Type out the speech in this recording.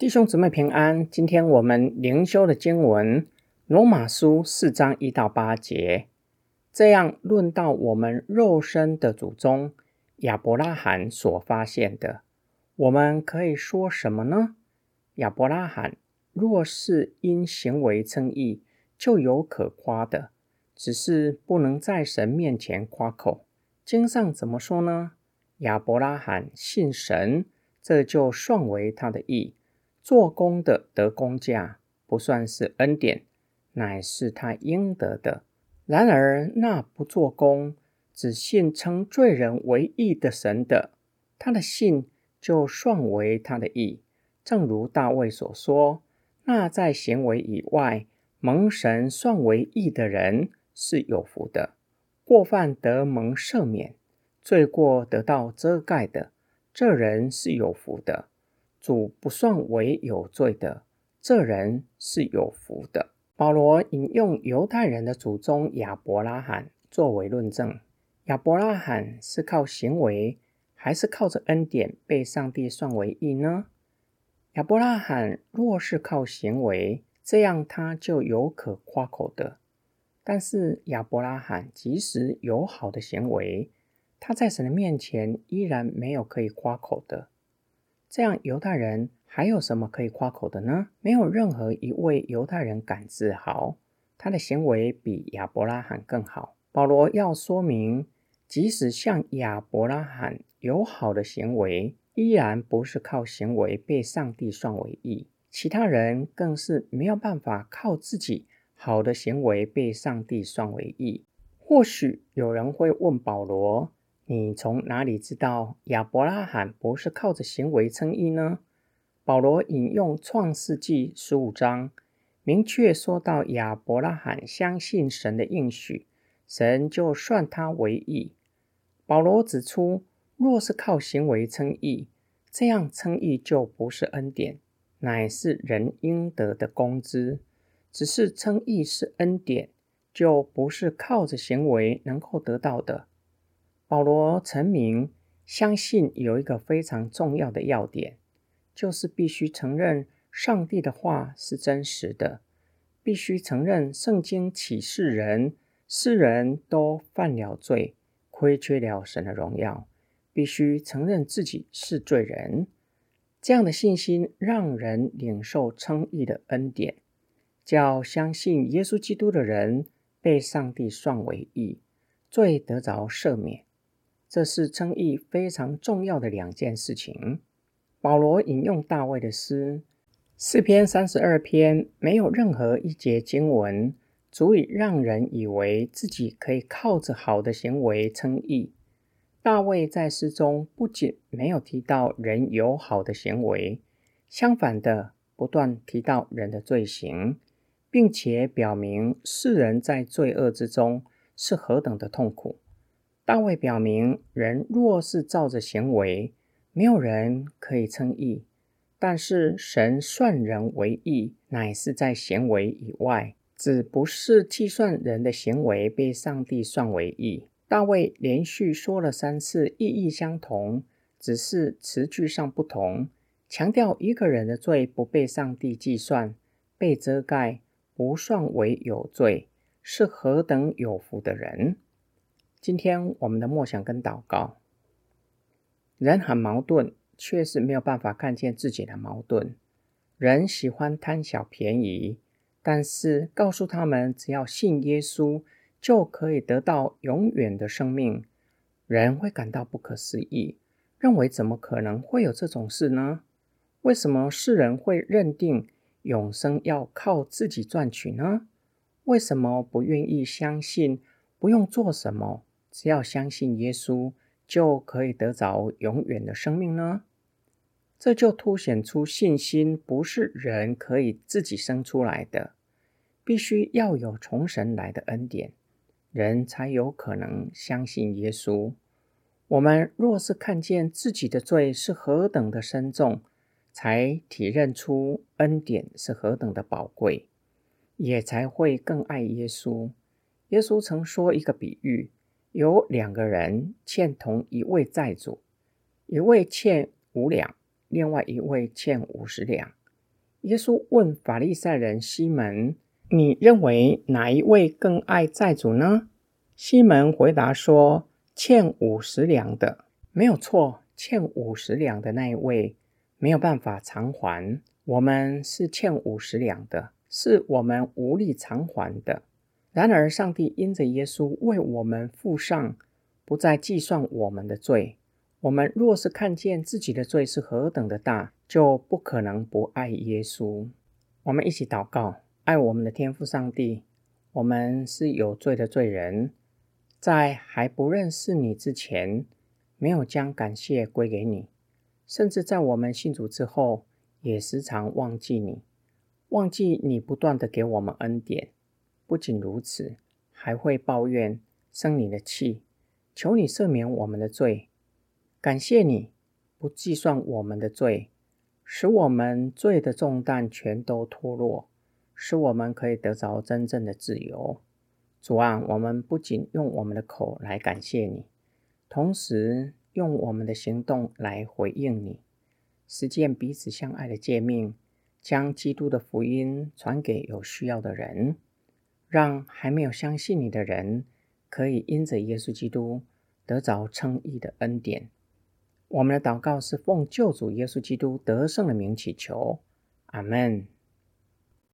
弟兄姊妹平安，今天我们灵修的经文《罗马书》四章一到八节，这样论到我们肉身的祖宗亚伯拉罕所发现的，我们可以说什么呢？亚伯拉罕若是因行为称义，就有可夸的，只是不能在神面前夸口。经上怎么说呢？亚伯拉罕信神，这就算为他的义。做工的得工价，不算是恩典，乃是他应得的。然而那不做工，只信称罪人为义的神的，他的信就算为他的义。正如大卫所说：“那在行为以外蒙神算为义的人是有福的。过犯得蒙赦免，罪过得到遮盖的，这人是有福的。”主不算为有罪的，这人是有福的。保罗引用犹太人的祖宗亚伯拉罕作为论证。亚伯拉罕是靠行为，还是靠着恩典被上帝算为义呢？亚伯拉罕若是靠行为，这样他就有可夸口的。但是亚伯拉罕即使有好的行为，他在神的面前依然没有可以夸口的。这样，犹太人还有什么可以夸口的呢？没有任何一位犹太人敢自豪，他的行为比亚伯拉罕更好。保罗要说明，即使像亚伯拉罕有好的行为，依然不是靠行为被上帝算为义。其他人更是没有办法靠自己好的行为被上帝算为义。或许有人会问保罗。你从哪里知道亚伯拉罕不是靠着行为称义呢？保罗引用创世纪十五章，明确说到亚伯拉罕相信神的应许，神就算他为义。保罗指出，若是靠行为称义，这样称义就不是恩典，乃是人应得的工资。只是称义是恩典，就不是靠着行为能够得到的。保罗成名，相信有一个非常重要的要点，就是必须承认上帝的话是真实的，必须承认圣经启示人，世人都犯了罪，亏缺了神的荣耀，必须承认自己是罪人。这样的信心让人领受称义的恩典，叫相信耶稣基督的人被上帝算为义，罪得着赦免。这是称义非常重要的两件事情。保罗引用大卫的诗四篇三十二篇，没有任何一节经文足以让人以为自己可以靠着好的行为称义。大卫在诗中不仅没有提到人有好的行为，相反的，不断提到人的罪行，并且表明世人在罪恶之中是何等的痛苦。大卫表明，人若是照着行为，没有人可以称义；但是神算人为义，乃是在行为以外，只不是计算人的行为被上帝算为义。大卫连续说了三次，意义相同，只是词句上不同，强调一个人的罪不被上帝计算、被遮盖，不算为有罪，是何等有福的人。今天我们的默想跟祷告，人很矛盾，却是没有办法看见自己的矛盾。人喜欢贪小便宜，但是告诉他们只要信耶稣就可以得到永远的生命，人会感到不可思议，认为怎么可能会有这种事呢？为什么世人会认定永生要靠自己赚取呢？为什么不愿意相信不用做什么？只要相信耶稣，就可以得着永远的生命呢？这就凸显出信心不是人可以自己生出来的，必须要有从神来的恩典，人才有可能相信耶稣。我们若是看见自己的罪是何等的深重，才体认出恩典是何等的宝贵，也才会更爱耶稣。耶稣曾说一个比喻。有两个人欠同一位债主，一位欠五两，另外一位欠五十两。耶稣问法利赛人西门：“你认为哪一位更爱债主呢？”西门回答说：“欠五十两的，没有错。欠五十两的那一位没有办法偿还。我们是欠五十两的，是我们无力偿还的。然而，上帝因着耶稣为我们付上，不再计算我们的罪。我们若是看见自己的罪是何等的大，就不可能不爱耶稣。我们一起祷告：爱我们的天父上帝，我们是有罪的罪人。在还不认识你之前，没有将感谢归给你，甚至在我们信主之后，也时常忘记你，忘记你不断的给我们恩典。不仅如此，还会抱怨、生你的气，求你赦免我们的罪。感谢你不计算我们的罪，使我们罪的重担全都脱落，使我们可以得着真正的自由。主啊，我们不仅用我们的口来感谢你，同时用我们的行动来回应你，实践彼此相爱的诫命，将基督的福音传给有需要的人，让还没有相信你的人可以因着耶稣基督得着称义的恩典。我们的祷告是奉救主耶稣基督得胜的名祈求，阿门。